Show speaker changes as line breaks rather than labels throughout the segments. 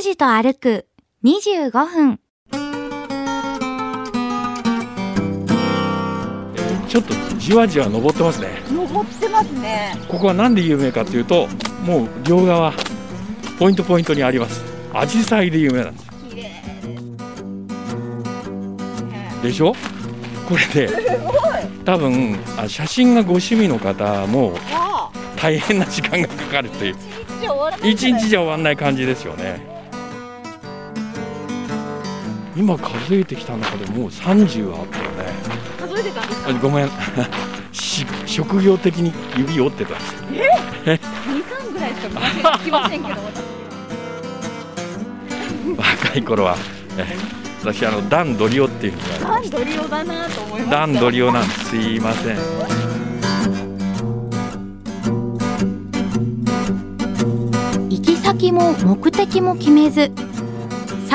拓司と歩く25分。
ちょっとじわじわ登ってますね。
登ってますね。
ここは何で有名かというともう両側ポイントポイントにあります。アジサイで有名なんです。でしょ？これで多分あ写真がご趣味の方も大変な時間がかかるという。
一日じゃ終わらない
一日じゃ終わんない感じですよね今数えてきた中でもう30はあったよね。
数えてたんですか？
あごめん。し職業的に指折ってた。
二三ぐらいしか見ませんきませんけど。私
若い頃は。え私あのダンドリオっていうふうに
ダンドリオだなと思いました。
ダンドリオなんですすいません。
行き先も目的も決めず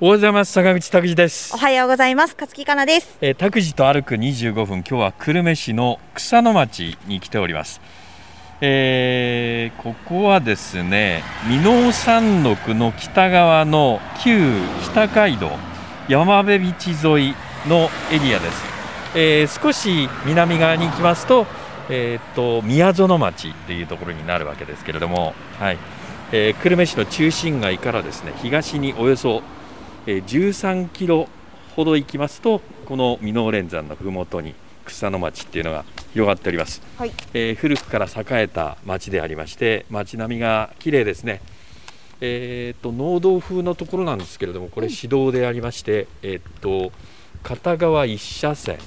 おはようございます坂口拓司です。
おはようございます。勝木かなです。
えー拓司と歩く25分。今日は久留米市の草野町に来ております。えーここはですね箕面山麓の北側の旧北街道山辺道沿いのエリアです、えー少し南側に行きますと,、えーっと宮園町っていうところになるわけですけれども、はい。えー久留米市の中心街からですね東におよそえー13キロほど行きますとこの箕面連山のふもとに草の町っていうのが広がっております、
はい。
えー古くから栄えた町でありまして町並みが綺麗ですね。えー、と農道風のところなんですけれどもこれ市道でありまして、えー、と片側1車線。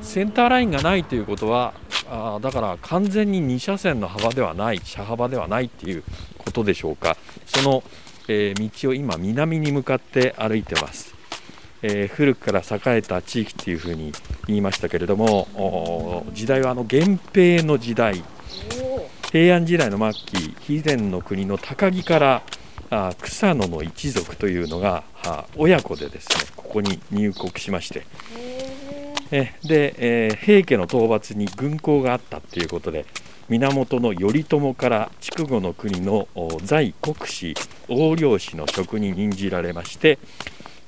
センターラインがないということはあーだから完全に2車線の幅ではない車幅ではないっていうことでしょうか。その、えー道を今南に向かって歩いてます、えー古くから栄えた地域っていうふうに言いましたけれども時代はあの源平の時代。平安時代の末期肥前の国の高木からあ草野の一族というのがあ親子でですねここに入国しまして。えで、えー平家の討伐に軍港があったということで源頼朝から筑後の国のお在国司横領使の職に任じられまして、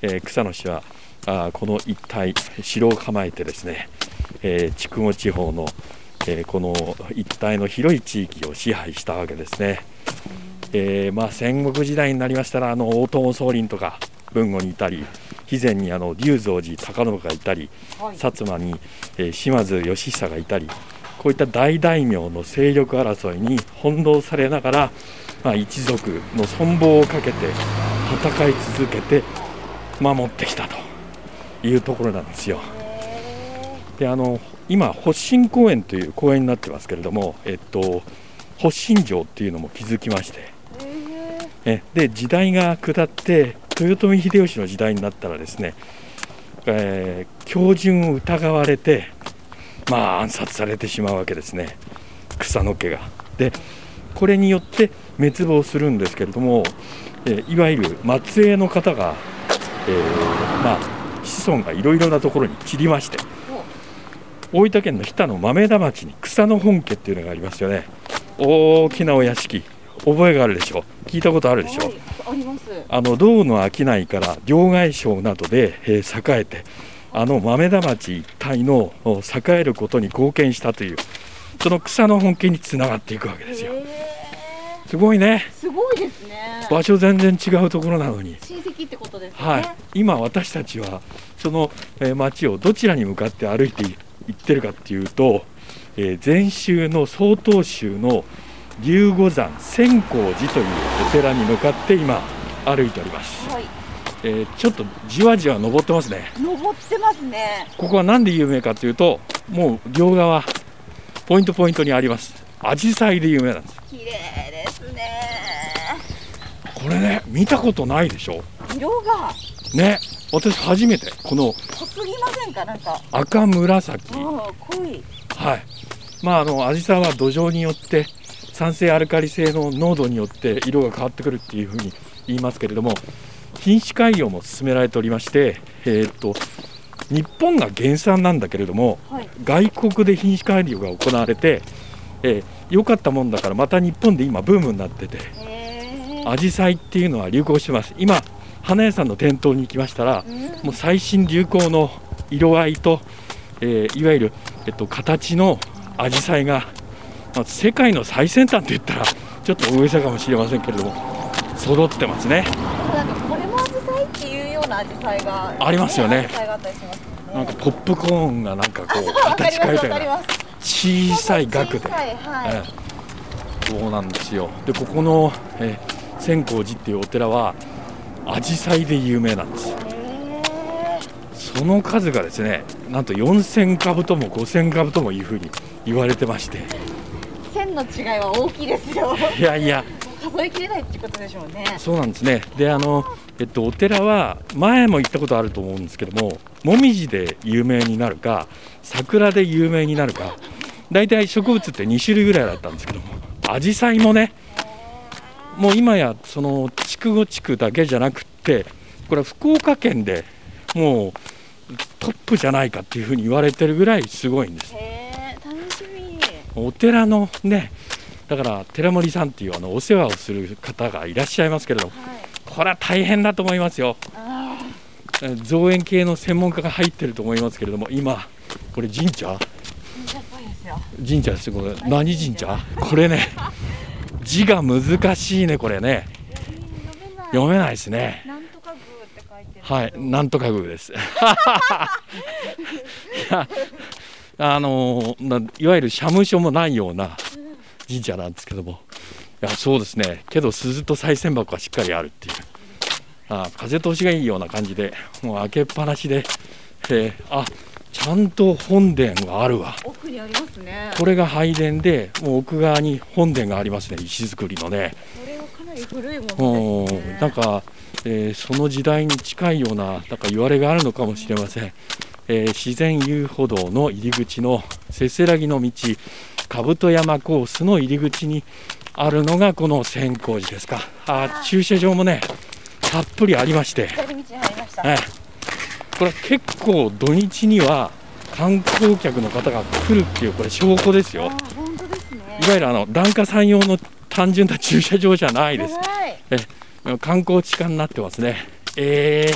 えー草野氏はあーこの一帯城を構えてですね、えー筑後地方の、えーこの一帯の広い地域を支配したわけですね。えーまあ、戦国時代になりましたらあの大友宗麟とか豊後にいたり肥前にあの龍蔵寺高信がいたり
はい
薩摩に、えー島津義久がいたりこういった大大名の勢力争いに翻弄されながら、まあ、一族の存亡をかけて戦い続けて守ってきたというところなんですよ。であの今発信公園という公園になってますけれども、えっと、発信城っていうのも築きましてえで時代が下って豊臣秀吉の時代になったらですね、えー標準を疑われて、まあ、暗殺されてしまうわけですね。草野家が。でこれによって滅亡するんですけれども、えーいわゆる末裔の方が、えーまあ、子孫がいろいろなところに散りまして大分県の日田の豆田町に草野本家っていうのがありますよね。大きなお屋敷。覚えがあるでしょ聞いたことあるでしょ、
はいあ
の銅の商いから両替商などで、えー栄えてあの豆田町一帯のお栄えることに貢献したというその草の本家につながっていくわけですよ。
へ
すごいね。
ーすごいですね。
場所全然違うところなのに。
親戚ってことですね。
はい、今私たちはその、えー町をどちらに向かって歩いてい行ってるかっていうと、えー禅宗の曹洞宗の龍五山千光寺というお寺に向かって今歩いております、
はい
えーちょっとじわじわ登ってますね。
登ってますね。
ここは何で有名かというともう両側ポイントポイントにあります。アジサイで有名なんです。
綺麗ですね。
これね見たことないでしょ？
色が。
ね私初めてこの
濃すぎませんか？なんか。
赤紫。
濃い。
はい。まああのアジサイは土壌によって酸性アルカリ性の濃度によって色が変わってくるっていうふうに言いますけれども品種改良も進められておりましてえーっと日本が原産なんだけれども
はい。
外国で品種改良が行われてえー良かったもんだからまた日本で今ブームになっててアジサイっていうのは流行してます。今花屋さんの店頭に行きましたら
うん。
もう最新流行の色合いと、えーいわゆる、えっと、形のアジサイが、まあ、世界の最先端といったらちょっと大げさかもしれませんけれども揃ってますね
なんかこれもアジサイっていうようなアジサイが
ありますよね。なんかポップコーンがなんかこう形変えたような。小さい額で。そうなんですよ。でここの、えー千光寺っていうお寺はアジサイで有名なんですその数がですねなんと4000株とも5000株ともいうふうに言われてまして。
線の違いは大きいですよ。
いやいや
数えきれないってことでしょうね。
そうなんですね。であの、えっと、お寺は前も行ったことあると思うんですけどももみじで有名になるか桜で有名になるか大体植物って2種類ぐらいだったんですけどもアジサイもねもう今やその筑後地区だけじゃなくってこれは福岡県でもうトップじゃないかっていうふうに言われてるぐらいすごいんです。
へえ楽しみ。
お寺のねだから寺森さんっていうあのお世話をする方がいらっしゃいますけれども
はい。
これは大変だと思いますよ。造園系の専門家が入ってると思いますけれども今これ神社？
あ神社ですよ。
神社ですこれ。何神社？これね。字が難しいねこれね。
読めない。
ですね。はい。なんとか宮です。い や あのいわゆる社務所もないような神社なんですけども。いやそうですね。けど鈴と賽銭箱がしっかりあるっていう。あ風通しがいいような感じでもう開けっぱなしで、えーあちゃんと本殿があるわ。
奥にありますね。
これが拝殿でもう奥側に本殿がありますね。石造りのね。
これはかなり古いも
うん
のですね。
なんか、えーその時代に近いようななんか言われがあるのかもしれません、えー自然遊歩道の入り口のせせらぎの道兜山コースの入り口にあるのがこの千光寺ですか。あー駐車場もねたっぷりありまして、
左道に入りました。
ええ。これ結構土日には観光客の方が来るっていうこれ証拠ですよ。いわゆるあの檀家さん用の単純な駐車場じゃないです。
はい。
観光地化になってますね。え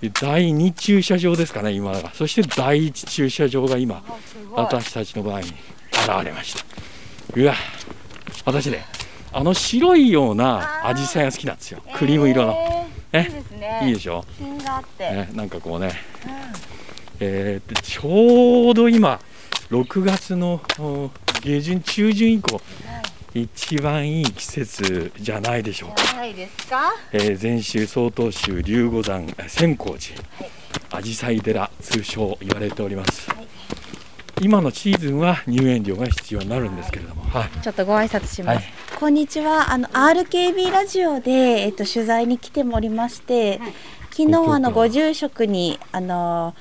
ー、第2駐車場ですかね、今が。そして第1駐車場が今、私たちの前に現れました。うわ、私ね、あの白いようなアジサイが好きなんですよ。クリーム色の。え
え？ーいいですね。
いいでしょ、
品があって、
ね、なんかこうね、
うん。
えーでちょうど今、6月のお下旬、中旬以降、一番いい季節じゃないでしょうか。
か？
えー、禅宗曹洞宗龍五山えー千光寺紫陽花寺通称言われております、
はい
今のシーズンは入園料が必要になるんですけれども、はい、
ちょっとご挨拶します、
はい。
こんにちは。あの RKB ラジオでえっと取材に来ておりまして、昨日あのご住職にあの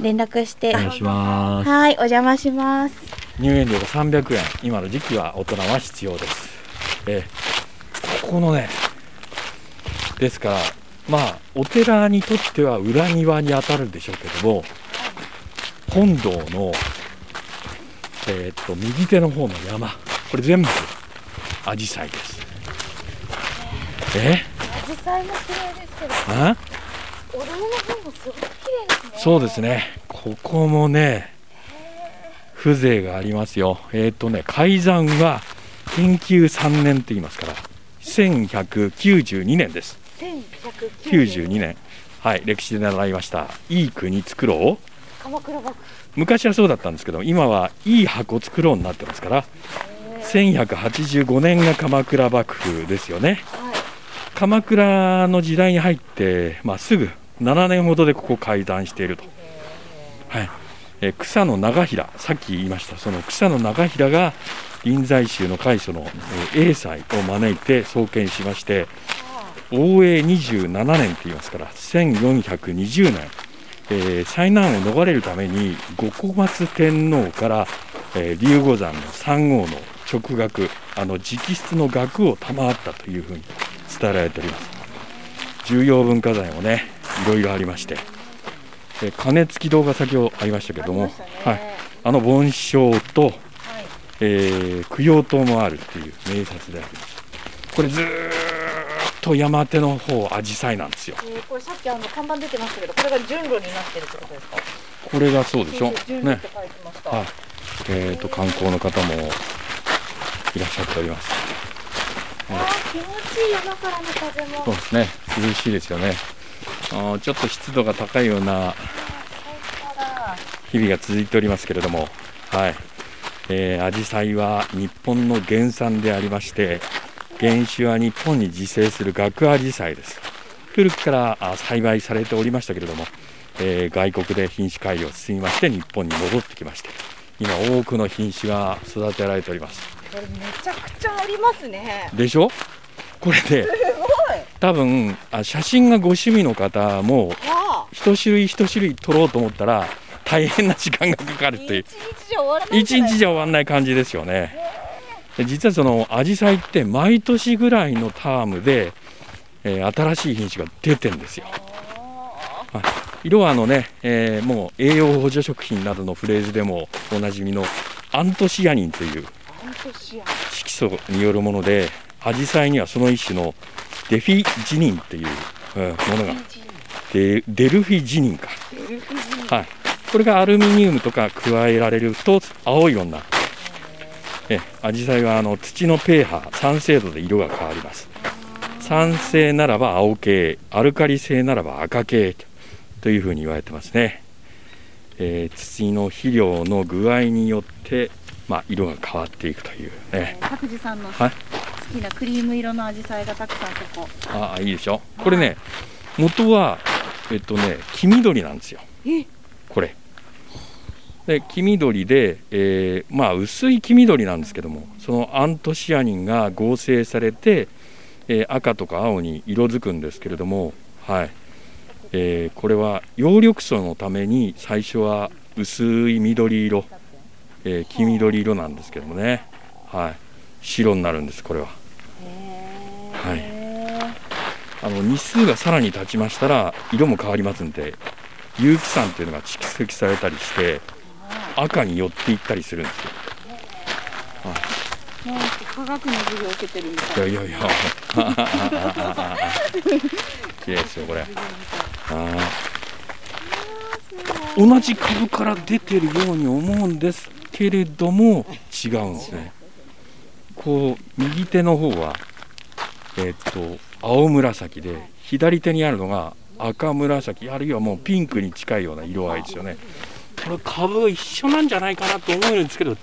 連絡して、
お願いします。
はいお邪魔します。
入園料が300円今の時期は大人は必要です、えーここのねですからまあお寺にとっては裏庭に当たるでしょうけども本堂のえーっと右手の方の山。これ全部アジサイです。え？
アジサイも綺麗ですけど。
あ？
お堂の方もすごく綺麗ですね。
そうですね。ここもね風情がありますよ。えーっとね改ざんは研究3年って言いますから1192年です。
1192
92年。はい歴史で習いました。いい国作ろう昔はそうだったんですけど今はいい箱作ろうになってますから1185年が鎌倉幕府ですよね。
はい。
鎌倉の時代に入って、まあ、すぐ7年ほどでここ開山していると、はい。えー草野長平さっき言いました。その草野長平が臨済宗の開祖の、えー英才を招いて創建しまして応永27年って言いますから1420年、えー災難を逃れるために五小松天皇から、えー龍五山の三王の直学あの直筆の学を賜ったというふうに伝えられております。重要文化財もねいろいろありまして、えー鐘付き動画先ほどありましたけども、はい、あの梵鐘と、えー供養塔もあるっていう名刹であります。これずーっと山手の方アジサイなんですよ。
えーこれさっきあの看板出てましたけど、これが順路になってるってことですか？
これがそうでしょね。はい。えー、と観光の方もいらっしゃっております。
あー気持ちいい山からの風も。
そうですね。涼しいですよね。あーちょっと湿度が高いような日々が続いておりますけれども。はい。えー、アジサイは日本の原産でありまして原種は日本に自生する学アジサイです。古くからあ栽培されておりましたけれども、えー外国で品種改良を進みまして日本に戻ってきまして今多くの品種が育てられております。
これめちゃくちゃありますね。
でしょ？これで多分あ写真がご趣味の方も。一種類一種類撮ろうと思ったら大変な時間がかかるという。
一日じゃ終わらない
感じですよね。で実はそのアジサイって毎年ぐらいのタームで、えー新しい品種が出てんですよ。色はあのね、えーもう栄養補助食品などのフレーズでもおなじみのアントシアニンという。色素によるものでアジサイにはその一種のデフィジニンっていう、うんものが。デデルフィジニンか、はい、これがアルミニウムとか加えられると青い色になるえアジサイはあの土の pH 酸性度で色が変わります。酸性ならば青系アルカリ性ならば赤系というふうに言われてますね、えー土の肥料の具合によって、まあ、色が変わっていくという。ね
拓司さんの
はい。
好きなクリーム色の紫陽花がたくさんそこ。
ああいいでしょ。これね元はえっとね黄緑なんですよ。
え？
これで黄緑で、えーまあ薄い黄緑なんですけどもそのアントシアニンが合成されて、えー赤とか青に色づくんですけれどもはい、えーこれは葉緑素のために最初は薄い緑色、えー黄緑色なんですけどもね。はい。白になるんですこれは。はい。あの日数がさらに経ちましたら色も変わりますんで有機酸っていうのが蓄積されたりして赤に寄っていったりするんですよ。
もう科学の授業を受けてるみたい。
いやいやいや。綺麗ですよこれ。同じ株から出てるように思うんですけれども違うんですね。こう右手の方はえーっと青紫で左手にあるのが赤紫あるいはもうピンクに近いような色合いですよねこれ株一緒なんじゃないかなと思うんですけど違う。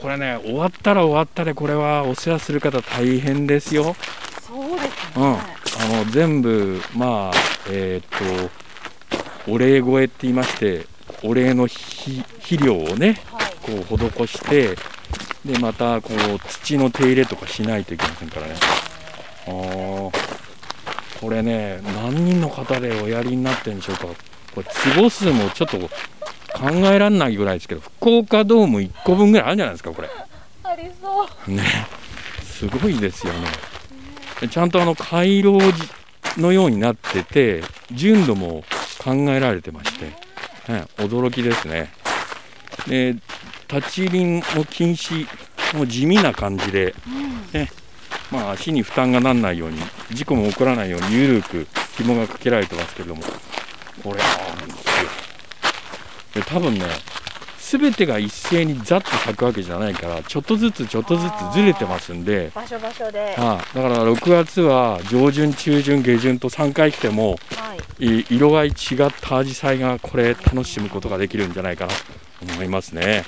これね終わったら終わったでこれはお世話する方大変ですよ。
そうです
うん、あ
ね。
の全部まあえーっとお礼声って言いましてお礼のひ肥料をね
はい。
こう施してでまたこう土の手入れとかしないといけませんからね。あー。これね何人の方でおやりになってるんでしょうかこれ坪数もちょっと考えられないぐらいですけど福岡ドーム1個分ぐらいあるんじゃないですかこれ。
ありそう。
ね。すごいですよね。でちゃんとあの回廊のようになってて純度も考えられてまして、ね、驚きですね。で立ち入りも禁止もう地味な感じで、ね。まあ、足に負担がならないように事故も起こらないように緩く紐がかけられてますけれどもこれあるんですよで多分ね全てが一斉にざっと咲くわけじゃないからちょっとずつちょっとずつずれてますんで
場所場所で。
ああだから6月は上旬中旬下旬と3回来ても
はい。
い色合い違ったアジサイがこれ楽しむことができるんじゃないかなと思いますね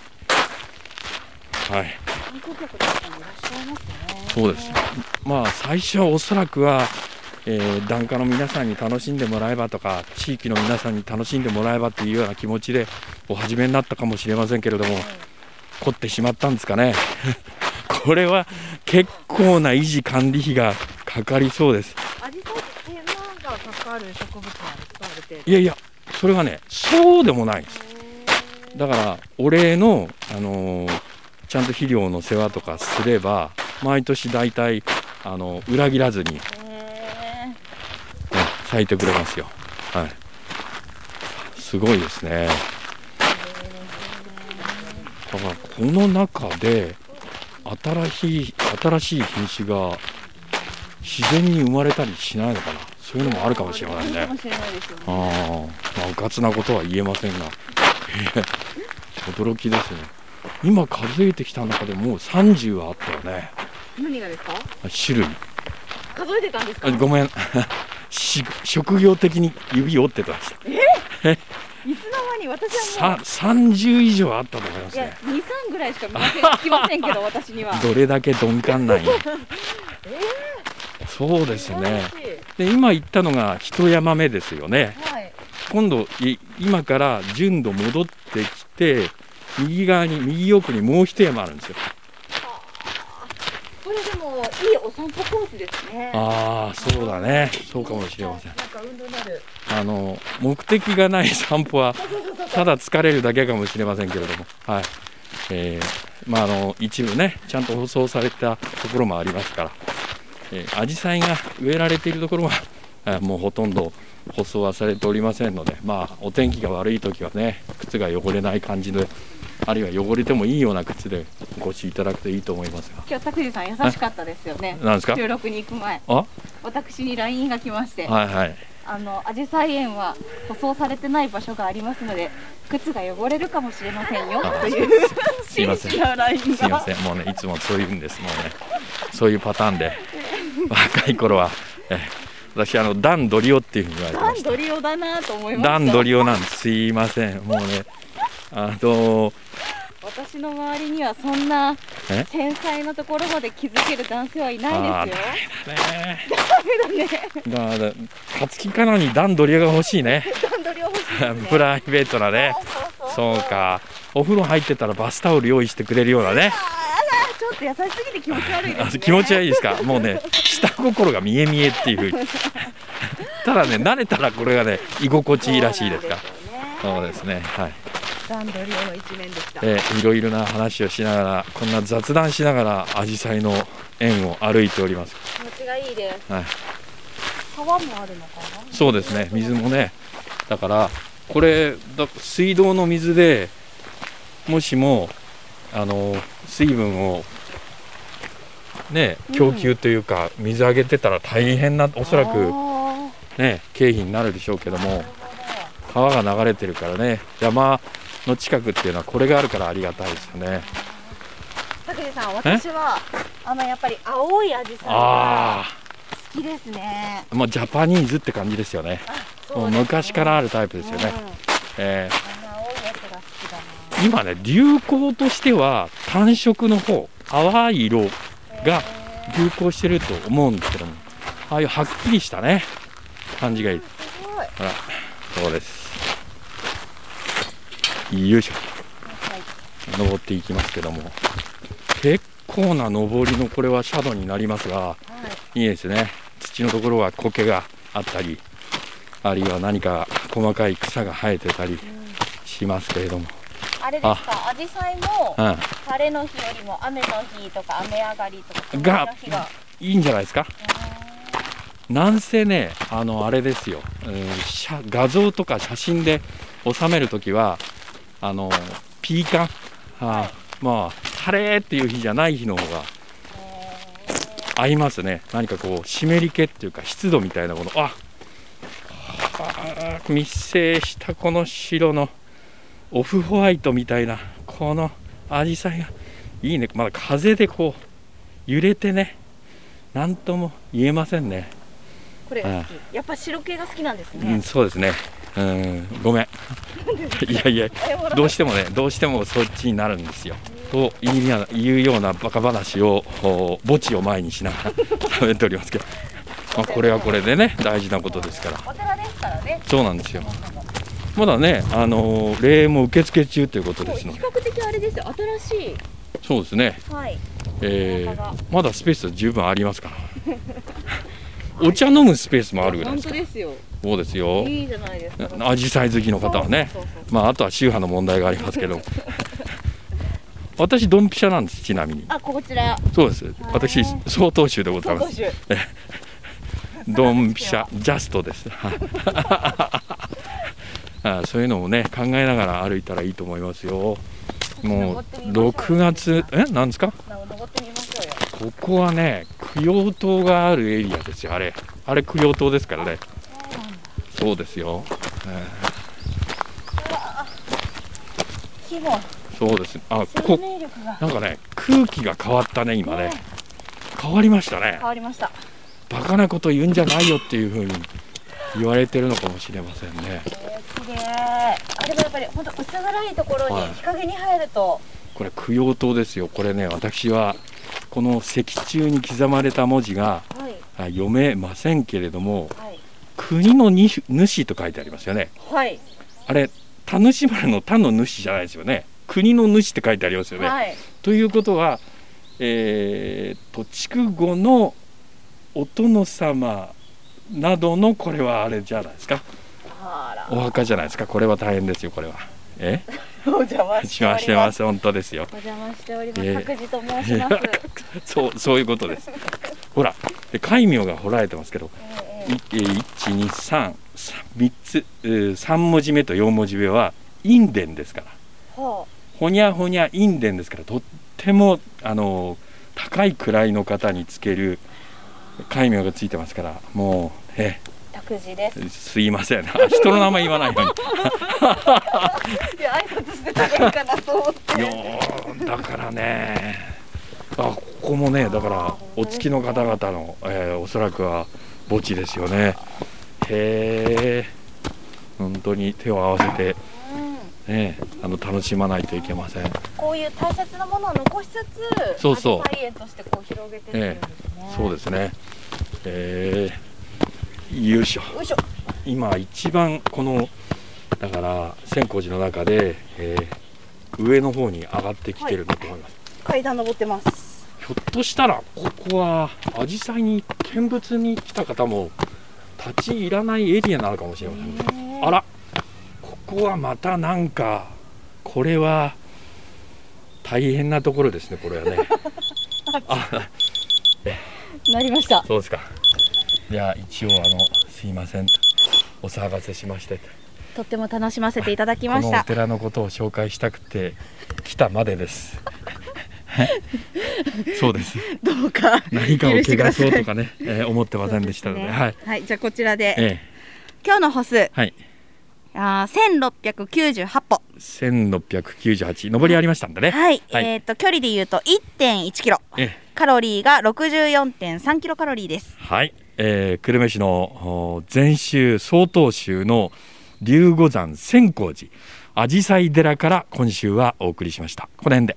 はい。そうですまあ最初はおそらくは、えー檀家の皆さんに楽しんでもらえばとか地域の皆さんに楽しんでもらえばというような気持ちでお始めになったかもしれませんけれども凝ってしまったんですかね。これは結構な維持管理費がかかりそうです。いやいやそれはねそうでもないんです。だからお礼の、あのーちゃんと肥料の世話とかすれば毎年大体あの裏切らずに、咲いてくれますよ。はい。すごいですね。だからこの中で新しい新しい品種が自然に生まれたりしないのかな。そういうのもあるかもしれないね
かもしれないですよね。
ああ、まあ、うかつなことは言えませんが、えー驚きですね。今数えてきた中でもう30はあったよね。
何がですか？
種類。
数えてたんですか？
あごめん。し職業的に指折ってたんです
いつの間に私はも
さ30以上あったと思いま
ういや
すね。
23ぐらいしか見ません聞きませんけど私には
どれだけ鈍感なんや。そうですね。で今言ったのが一山目ですよね。
はい
今度い今から順度戻ってきて右側に右奥にもう一山あるんですよ。
これでもいいお散歩コースですね。
ああそうだね。そうかもしれません。
なんか運動になる。
あの目的がない散歩はただ疲れるだけかもしれませんけれども。はい。えーまああの一部ねちゃんと舗装されたところもありますから。えー、紫陽花が植えられているところはえーもうほとんど舗装はされておりませんのでまあお天気が悪い時はね靴が汚れない感じであるいは汚れてもいいような靴でお越しいただくといいと思いますが。
今日拓司さん優しかったですよね。
なんですか？
収録に行く前。
あ？
私に LINE が来まして。
はいはい。
あのアジサイ園は舗装されてない場所がありますので靴が汚れるかもしれませんよ。
あ
という
すいません。すいま
が
せん、もうね、いつもそういうんです、もうね、そういうパターンで、若い頃は、え私、あの、ダン・ドリオっていうふうに言われてました。
段取りをだなと思いました。
ダン・ドリオなんです、すいません、もうね、あの、
私の周りにはそんな
え？
繊細なところまで気づける男性はいないですよ。
ね。
ダメだね。
だから、勝木かなにダン・ドリオが欲しいね、
段取りを欲しいね。
プライベートなね、
そう
か、お風呂入ってたらバスタオル用意してくれるようなね、
あちょっと優しすぎて気持ち悪いですね。
あ気持ちはいいですか、もうね、下心が見え見えっていうふうに、ただね、慣れたらこれがね、居心地いいらしいですか？ら。そうですね、はい。
段取りの一面でした。
えーいろいろな話をしながらこんな雑談しながら紫陽花の園を歩いております、
気持ちがいいです。
はい、
川もあるのかな？
そうですね。水もね。だからこれだ水道の水でもしもあの水分をね供給というか、水あげてたら大変なおそらく
あ
ね経費になるでしょうけども川が流れてるからね。山の近くっていうのはこれがあるからありがたいですよね。
ー拓司さん私はあのやっぱり青いアジサイ好きですね。
あもうジャパニーズって感じですよね。もう昔からあるタイプですよね、え
あの青いやつが好きだな。
ー今ね流行としては単色の方淡い色が流行してると思うんですけどもああいうはっきりしたね感じがいい。
すごい。
ほらそうですよいしょ。登っていきますけども。結構な登りのこれはシャドウになりますが
はい。
いいですね。土のところは苔があったりあるいは何か細かい草が生えてたりしますけれども、
あれですか、アジサイも
うん、
晴れの日よりも雨の日とか雨上がりとか
がいいんじゃないですか？なんせねあのあれですよ、うん写画像とか写真で収めるときはあのピーカン？あーまあ晴れっていう日じゃない日の方が合いますね。何かこう湿り気っていうか湿度みたいなもの。ああー密生したこの白のオフホワイトみたいなこのアジサイがいいね。まだ風でこう揺れてね。何とも言えませんね。
これやっぱ白系が好きなんですね。
うん、そうですね。うん、ごめん。いやいや、どうしてもね、どうしてもそっちになるんですよ。と言いうようなバカ話を、お墓地を前にしながら 喋っておりますけど。まあ、これはこれでね、大事なことですから。
お寺ですからね
そうなんですよ。まだね、あの礼も受付中ということですので。
比較的あれですよ新しい
そうですね。
はい
えーまだスペース十分ありますからお茶飲むスペースもあるぐらいですから
ですよ
そうですよ。
いいじゃないですか。
アジサイ好きの方はね。まああとは宗派の問題がありますけど。私ドンピシャなんですちなみに。
あこちら。
そうです。私曹洞宗でございます。ドンピシャジャストです。は いあそういうのもね考えながら歩いたらいいと思いますよ。もう6月えなんですか？ここはね供養塔があるエリアですよあれ。あれ供養塔ですからねそうですよ、えーそうです。あ
生
こなんかね空気が変わったね今ね。変わりましたね。
変わりました。
バカなこと言うんじゃないよっていうふうに言われてるのかもしれませんね。
えー、綺麗。あでもやっぱり本当薄暗いところに
はい。
日陰に入ると、
これ供養塔ですよ。これね私はこの石柱に刻まれた文字が
はい。
あ読めませんけれども
はい
国のに主と書いてありますよね。
はい。
あれ田主丸の田の主じゃないですよね。国の主って書いてありますよね、
はい。
ということはえー、と筑後のお殿様などのこれはあれじゃないですか。お墓じゃないですか。これは大変ですよこれは。え？
お邪魔
してます。本当ですよ。
お邪魔しております、
ええ
拓司と申します。
そうそういうことです。ほらで戒名が彫られてますけど。
ええ
123 3つ3文字目と4文字目は印伝ですから。
ほ
ほにゃほにゃ印伝ですからとってもあの高い位の方につける戒名がついてますからもうえ。
です。
すいません。人の名前言わないように。
いや挨拶してたらいいかなと思って。
だからね。あここもねだからお付きの方々の、えーおそらくは墓地ですよね。へえ本当に手を合わせて、
うん。
ね、あの楽しまないといけません。
こういう大切なものを残しつつ
そうそう。
アジサイ園としてこう広げてるんですね、
そうですね。えー、よいしょ。今一番このだから千光寺の中で、えー上の方に上がってきてるんだと思います、
階段登ってます
ひょっとしたらここはアジサイに見物に来た方も立ち入らないエリアなのかもしれませんね。あらここはまたなんかこれは大変なところですねこれはね。あ
なりました。
そうですか。いや一応あのすいません。とお騒がせしまして。
とっても楽しませていただき
このお
ました
寺のことを紹介したくて来たまでです そうです。
どうか。
何かを怪我そとかね、えー思ってませんでしたのではい、
はい、じゃあこちらで、
え
今日の歩数。
えはい。
あー1698歩。
1698上りありましたんでね。
はい、
はい。
えっ、と距離で言うと1.1キロ。
ええ。
カロリーが64.3キロカロリーです。
はい、えー、久留米市のお禅宗曹洞宗の龍五山千光寺。紫陽花寺から今週はお送りしました。この辺で